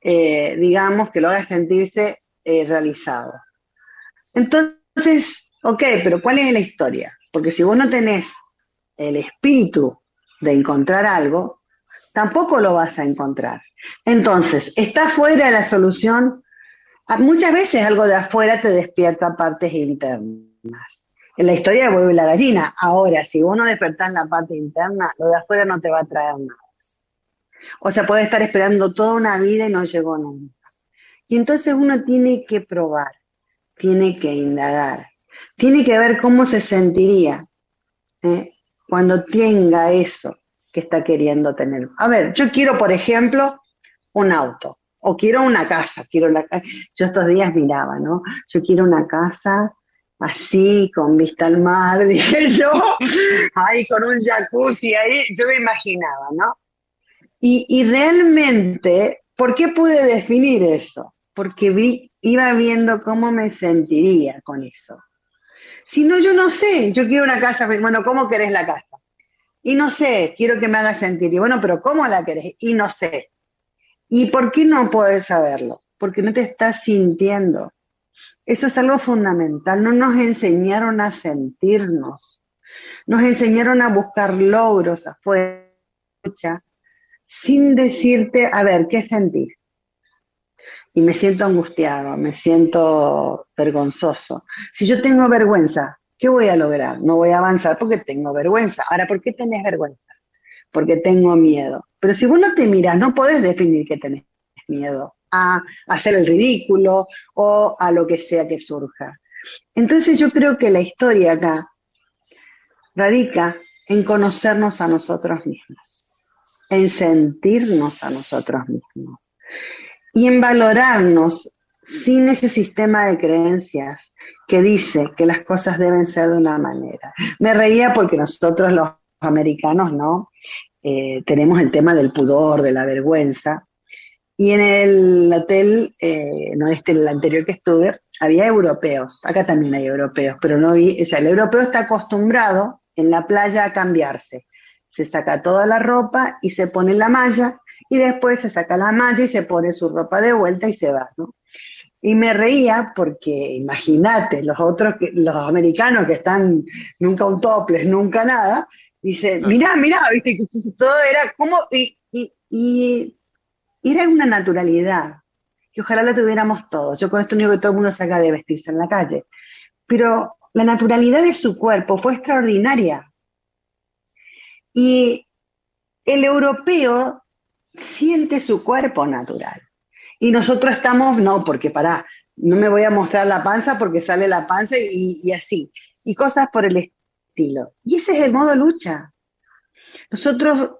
digamos, que lo haga sentirse realizado. Entonces, ok, pero ¿cuál es la historia? Porque si vos no tenés el espíritu de encontrar algo, tampoco lo vas a encontrar. Entonces, está fuera de la solución. Ah, muchas veces algo de afuera te despierta partes internas. En la historia de huevo y la gallina. Ahora, si vos no despertás la parte interna, lo de afuera no te va a traer nada. O sea, puede estar esperando toda una vida y no llegó nunca. Y entonces uno tiene que probar, tiene que indagar tiene que ver cómo se sentiría ¿eh? cuando tenga eso que está queriendo tener. A ver, yo quiero, por ejemplo, un auto o quiero una casa, quiero la Yo estos días miraba, ¿no? Yo quiero una casa así, con vista al mar, dije yo, ahí con un jacuzzi ahí, yo me imaginaba, ¿no? Y, y realmente, ¿por qué pude definir eso? Porque vi, iba viendo cómo me sentiría con eso. Si no, yo no sé, yo quiero una casa, bueno, ¿cómo querés la casa? Y no sé, quiero que me haga sentir. Y bueno, pero ¿cómo la querés? Y no sé. ¿Y por qué no puedes saberlo? Porque no te estás sintiendo. Eso es algo fundamental. No nos enseñaron a sentirnos. Nos enseñaron a buscar logros afuera, sin decirte, a ver, ¿qué sentís? y me siento angustiado, me siento vergonzoso. Si yo tengo vergüenza, ¿qué voy a lograr? No voy a avanzar porque tengo vergüenza. Ahora, ¿por qué tenés vergüenza? Porque tengo miedo. Pero si vos no te miras, no podés definir que tenés miedo a hacer el ridículo o a lo que sea que surja. Entonces yo creo que la historia acá radica en conocernos a nosotros mismos, en sentirnos a nosotros mismos y en valorarnos sin ese sistema de creencias que dice que las cosas deben ser de una manera. Me reía porque nosotros los americanos, ¿no? Eh, tenemos el tema del pudor, de la vergüenza. Y en el hotel, eh, no este, el anterior que estuve, había europeos. Acá también hay europeos, pero no vi, o sea, el europeo está acostumbrado en la playa a cambiarse. Se saca toda la ropa y se pone la malla y después se saca la malla y se pone su ropa de vuelta y se va, ¿no? Y me reía porque, imagínate, los otros, los americanos que están nunca un topless, nunca nada, dice, mirá, mirá, viste, que todo era como, y, y, y, era una naturalidad, que ojalá la tuviéramos todos. Yo con esto único que todo el mundo saca de vestirse en la calle. Pero la naturalidad de su cuerpo fue extraordinaria. Y el europeo siente su cuerpo natural. Y nosotros estamos, no, porque para, no me voy a mostrar la panza porque sale la panza y, así. Y cosas por el estilo. Y ese es el modo lucha. Nosotros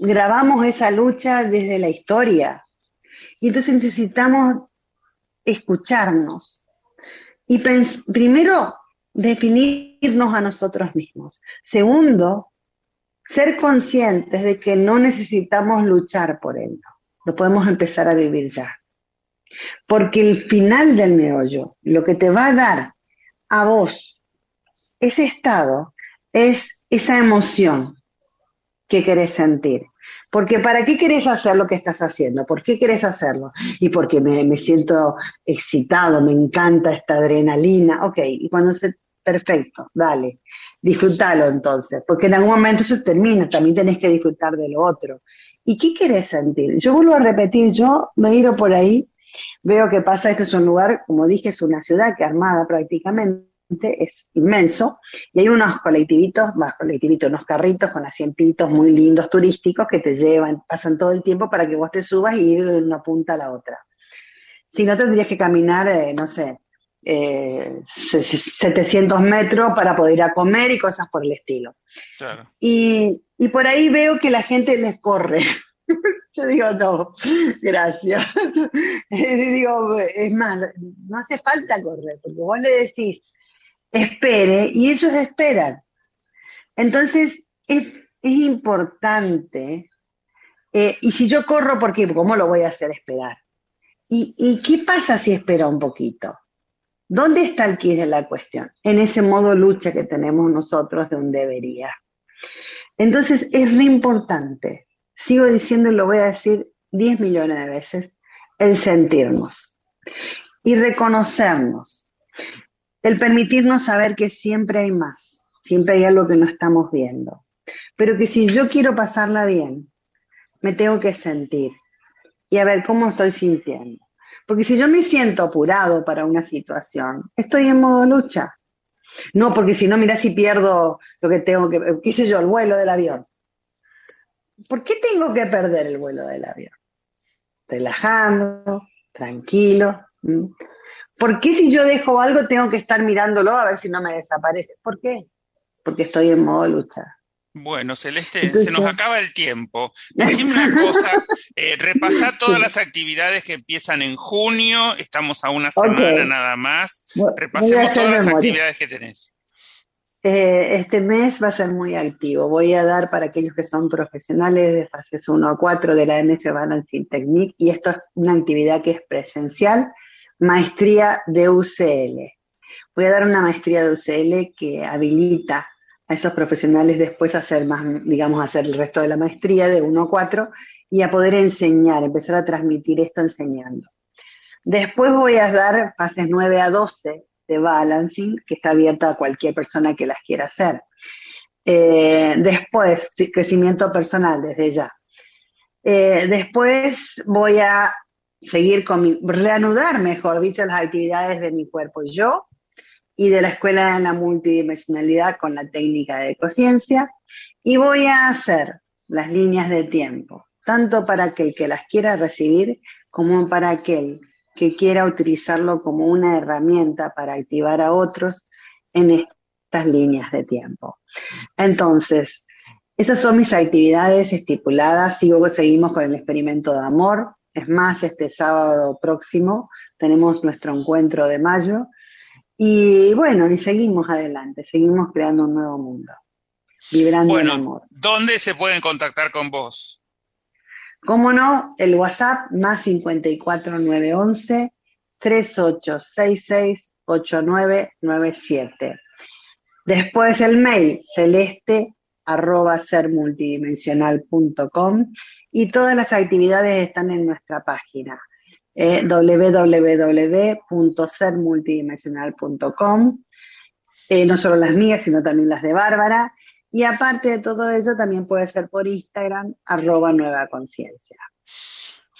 grabamos esa lucha desde la historia. Y entonces necesitamos escucharnos. Y primero, definirnos a nosotros mismos. Segundo, ser conscientes de que no necesitamos luchar por ello, lo podemos empezar a vivir ya. Porque el final del meollo, lo que te va a dar a vos ese estado, es esa emoción que querés sentir. Porque ¿para qué querés hacer lo que estás haciendo? ¿Por qué querés hacerlo? Y porque me, me siento excitado, me encanta esta adrenalina. Ok, y cuando se perfecto, dale, disfrútalo entonces, porque en algún momento se termina, también tenés que disfrutar de lo otro. ¿Y qué querés sentir? Yo vuelvo a repetir, yo me ido por ahí, veo que pasa, este es un lugar, como dije, es una ciudad que armada prácticamente, es inmenso, y hay unos colectivitos, más colectivitos, unos carritos con asientitos muy lindos turísticos que te llevan, pasan todo el tiempo para que vos te subas y ir de una punta a la otra. Si no, tendrías que caminar, eh, no sé, 700 metros para poder ir a comer y cosas por el estilo. Y, y por ahí veo que la gente les corre. Yo digo, no, gracias. digo, es más, no hace falta correr, porque vos le decís, espere, y ellos esperan. Entonces, es, importante, eh, y si yo corro, ¿por qué? ¿Cómo lo voy a hacer esperar? ¿Y, ¿Y qué pasa si espera un poquito? ¿Dónde está el quid de la cuestión? En ese modo lucha que tenemos nosotros de un debería. Entonces, es re importante sigo diciendo y lo voy a decir 10 millones de veces, el sentirnos y reconocernos, el permitirnos saber que siempre hay más, siempre hay algo que no estamos viendo, pero que si yo quiero pasarla bien, me tengo que sentir y a ver cómo estoy sintiendo. Porque si yo me siento apurado para una situación, estoy en modo lucha. No, porque si no, mira si pierdo lo que tengo que, qué sé yo, el vuelo del avión. ¿por qué tengo que perder el vuelo del avión? Relajando, tranquilo. ¿Por qué si yo dejo algo tengo que estar mirándolo a ver si no me desaparece? ¿Por qué? Porque estoy en modo lucha. Bueno, Celeste, se nos acaba el tiempo. Decime una cosa, eh, repasá todas las actividades que empiezan en junio, estamos a una semana nada más. Repasemos todas las actividades que tenés. Eh, este mes va a ser muy activo. Voy a dar para aquellos que son profesionales de fases 1 a 4 de la MF Balancing Technique y esto es una actividad que es presencial, maestría de UCL. Voy a dar una maestría de UCL que habilita a esos profesionales después a hacer más, digamos, hacer el resto de la maestría de 1 a 4 y a poder enseñar, empezar a transmitir esto enseñando. Después voy a dar fases 9 a 12 de balancing que está abierta a cualquier persona que las quiera hacer. Eh, después, crecimiento personal desde ya. Eh, después voy a seguir con mi, reanudar, mejor dicho, las actividades de mi cuerpo y yo y de la escuela de la multidimensionalidad con la técnica de conciencia y voy a hacer las líneas de tiempo, tanto para aquel que las quiera recibir como para aquel que quiera utilizarlo como una herramienta para activar a otros en estas líneas de tiempo. Entonces, esas son mis actividades estipuladas. Sigo, seguimos con el experimento de amor. Es más, este sábado próximo tenemos nuestro encuentro de mayo. Y bueno, y seguimos adelante, seguimos creando un nuevo mundo, vibrando en amor. ¿Dónde se pueden contactar con vos? Cómo no, el WhatsApp más 54911 3866 8997. Después el mail celeste arroba sermultidimensional.com y todas las actividades están en nuestra página eh, www.sermultidimensional.com, eh, no solo las mías, sino también las de Bárbara, y aparte de todo eso, también puede ser por Instagram, arroba nueva conciencia.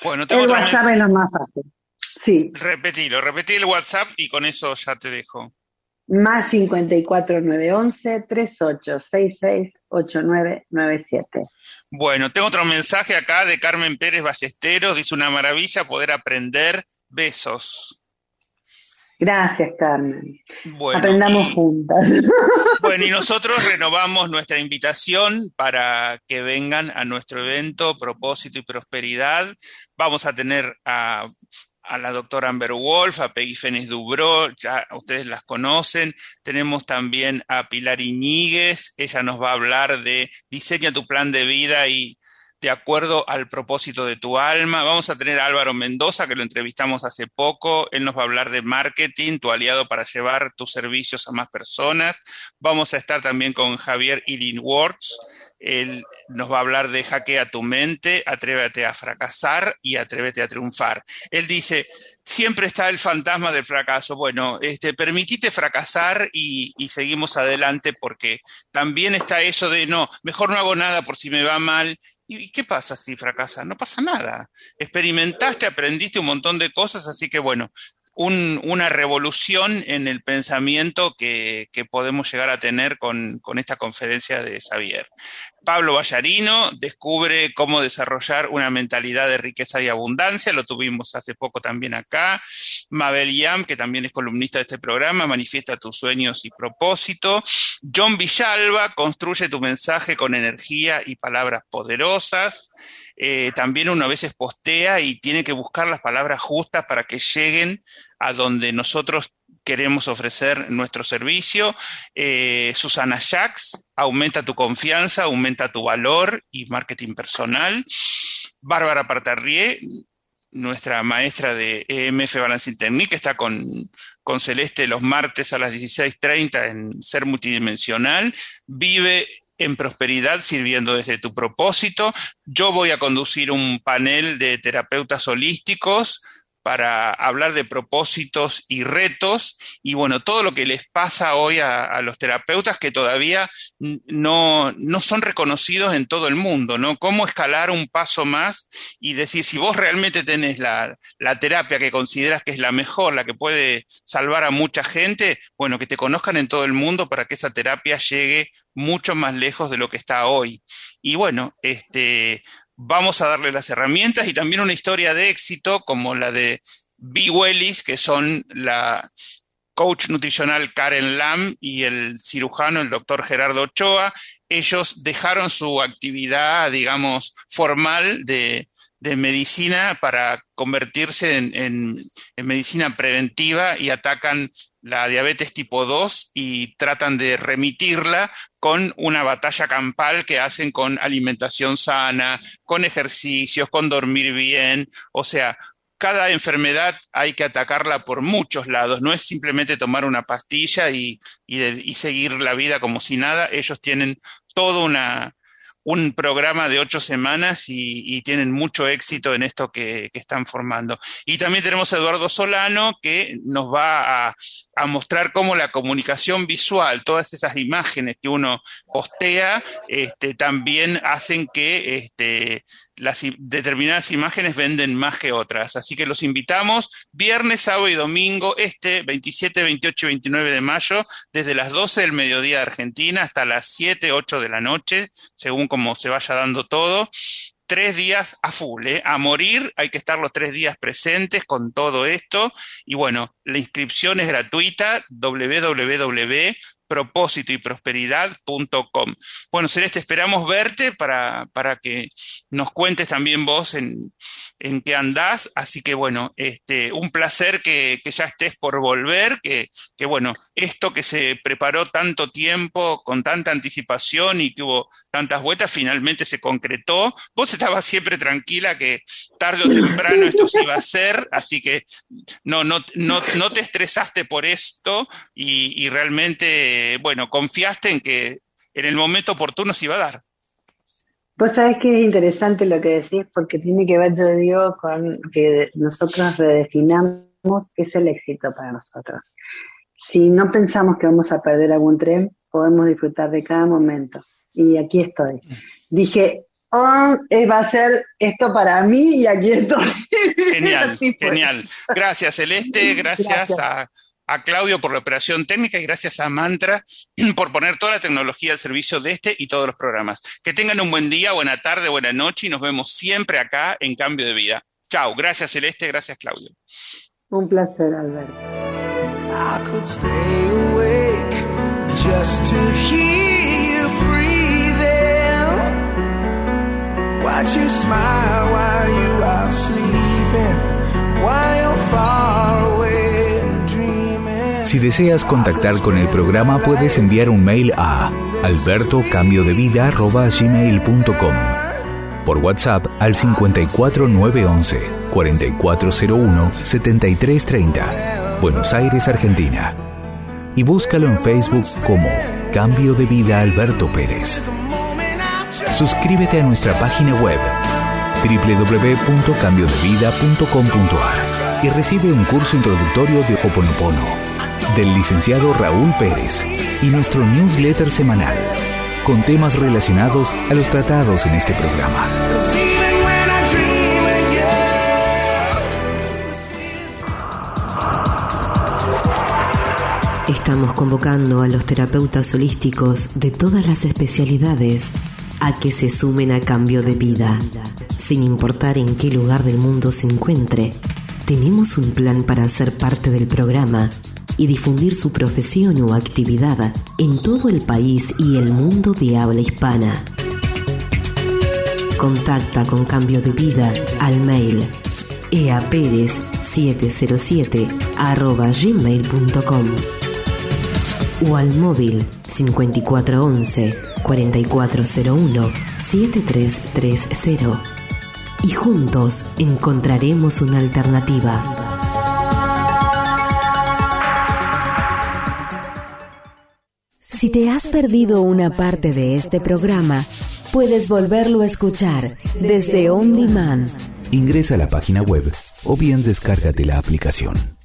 Bueno, tengo el WhatsApp es lo más fácil. Sí. Repetilo, repetí el WhatsApp y con eso ya te dejo. Más 54911 3866 8997. Bueno, tengo otro mensaje acá de Carmen Pérez Ballesteros. Dice una maravilla poder aprender. Besos. Gracias, Carmen. Aprendamos juntas. Bueno, y nosotros renovamos nuestra invitación para que vengan a nuestro evento Propósito y Prosperidad. Vamos a tener a, la doctora Amber Wolf, a Peggy Fénix Dubró, ya ustedes las conocen. Tenemos también a Pilar Iñiguez, ella nos va a hablar de diseña tu plan de vida y de acuerdo al propósito de tu alma. Vamos a tener a Álvaro Mendoza, que lo entrevistamos hace poco. Él nos va a hablar de marketing, tu aliado para llevar tus servicios a más personas. Vamos a estar también con Javier Illingworth. Él nos va a hablar de hackea tu mente, atrévete a fracasar y atrévete a triunfar. Él dice, siempre está el fantasma del fracaso. Bueno, este, permitite fracasar y, seguimos adelante porque también está eso de, no, mejor no hago nada por si me va mal ¿Y qué pasa si fracasas? No pasa nada. Experimentaste, aprendiste un montón de cosas, así que bueno, una revolución en el pensamiento que, podemos llegar a tener con, esta conferencia de Xavier. Pablo Vallarino descubre cómo desarrollar una mentalidad de riqueza y abundancia, lo tuvimos hace poco también acá. Mabel Yam, que también es columnista de este programa, manifiesta tus sueños y propósito. John Villalba construye tu mensaje con energía y palabras poderosas. Eh, también uno a veces postea y tiene que buscar las palabras justas para que lleguen a donde nosotros queremos ofrecer nuestro servicio. Eh, Susana Jacks, aumenta tu confianza, aumenta tu valor y marketing personal. Bárbara Partarrié, nuestra maestra de EMF Balancing Technique, está con, con Celeste los martes a las 16.30 en Ser Multidimensional. Vive en prosperidad sirviendo desde tu propósito. Yo voy a conducir un panel de terapeutas holísticos para hablar de propósitos y retos y bueno, todo lo que les pasa hoy a, los terapeutas que todavía no, no, son reconocidos en todo el mundo, ¿no? Cómo escalar un paso más y decir, si vos realmente tenés la, la terapia que consideras que es la mejor, la que puede salvar a mucha gente, bueno, que te conozcan en todo el mundo para que esa terapia llegue mucho más lejos de lo que está hoy. Y bueno, este, vamos a darle las herramientas y también una historia de éxito como la de B. Wellis, que son la coach nutricional Karen Lam y el cirujano, el doctor Gerardo Ochoa. Ellos dejaron su actividad, digamos, formal de, de medicina para convertirse en, medicina preventiva y atacan la diabetes tipo 2 y tratan de remitirla con una batalla campal que hacen con alimentación sana, con ejercicios, con dormir bien, o sea, cada enfermedad hay que atacarla por muchos lados, no es simplemente tomar una pastilla y, y seguir la vida como si nada, ellos tienen toda una, un programa de ocho semanas y, tienen mucho éxito en esto que, están formando. Y también tenemos a Eduardo Solano que nos va a, mostrar cómo la comunicación visual, todas esas imágenes que uno postea, este, también hacen que este, las determinadas imágenes venden más que otras. Así que los invitamos viernes, sábado y domingo, este 27, 28 y 29 de mayo, desde las 12 del mediodía de Argentina hasta las 7, 8 de la noche, según como se vaya dando todo. Tres días a full, ¿eh? a morir, hay que estar los tres días presentes con todo esto. Y bueno, la inscripción es gratuita, www propósito y prosperidad.com. Bueno, Celeste, esperamos verte para, para, que nos cuentes también vos en, en qué andás. Así que bueno, este, un placer que, ya estés por volver, que, que, bueno, esto que se preparó tanto tiempo, con tanta anticipación y que hubo tantas vueltas, finalmente se concretó. Vos estabas siempre tranquila que tarde o temprano esto se iba a hacer, así que no, no, no, no te estresaste por esto y, y realmente bueno, confiaste en que en el momento oportuno se iba a dar. Vos sabés que es interesante lo que decís porque tiene que ver, yo digo, con que nosotros redefinamos qué es el éxito para nosotros. Si no pensamos que vamos a perder algún tren, podemos disfrutar de cada momento. Y aquí estoy. Dije, oh, va a ser esto para mí y aquí estoy. Genial, genial. Gracias, Celeste. Gracias, a a Claudio por la operación técnica y gracias a Mantra por poner toda la tecnología al servicio de este y todos los programas. Que tengan un buen día, buena tarde, buena noche y nos vemos siempre acá en Cambio de Vida. Chao, gracias Celeste, gracias Claudio. Un placer, Alberto. Watch you smile while you are sleeping, while you're far away. Si deseas contactar con el programa puedes enviar un mail a albertocambiodevida.gmail.com Por WhatsApp al 54911 4401 7330 Buenos Aires, Argentina. Y búscalo en Facebook como Cambio de Vida Alberto Pérez. Suscríbete a nuestra página web www.cambiodevida.com.ar y recibe un curso introductorio de Hoponopono del licenciado Raúl Pérez y nuestro newsletter semanal con temas relacionados a los tratados en este programa. Estamos convocando a los terapeutas holísticos de todas las especialidades a que se sumen a cambio de vida. Sin importar en qué lugar del mundo se encuentre, tenemos un plan para ser parte del programa y difundir su profesión o actividad en todo el país y el mundo de habla hispana. Contacta con Cambio de Vida al mail eaperez707 gmail.com o al móvil 5411 4401 7330 y juntos encontraremos una alternativa. Si te has perdido una parte de este programa, puedes volverlo a escuchar desde On Demand. Ingresa a la página web o bien descárgate la aplicación.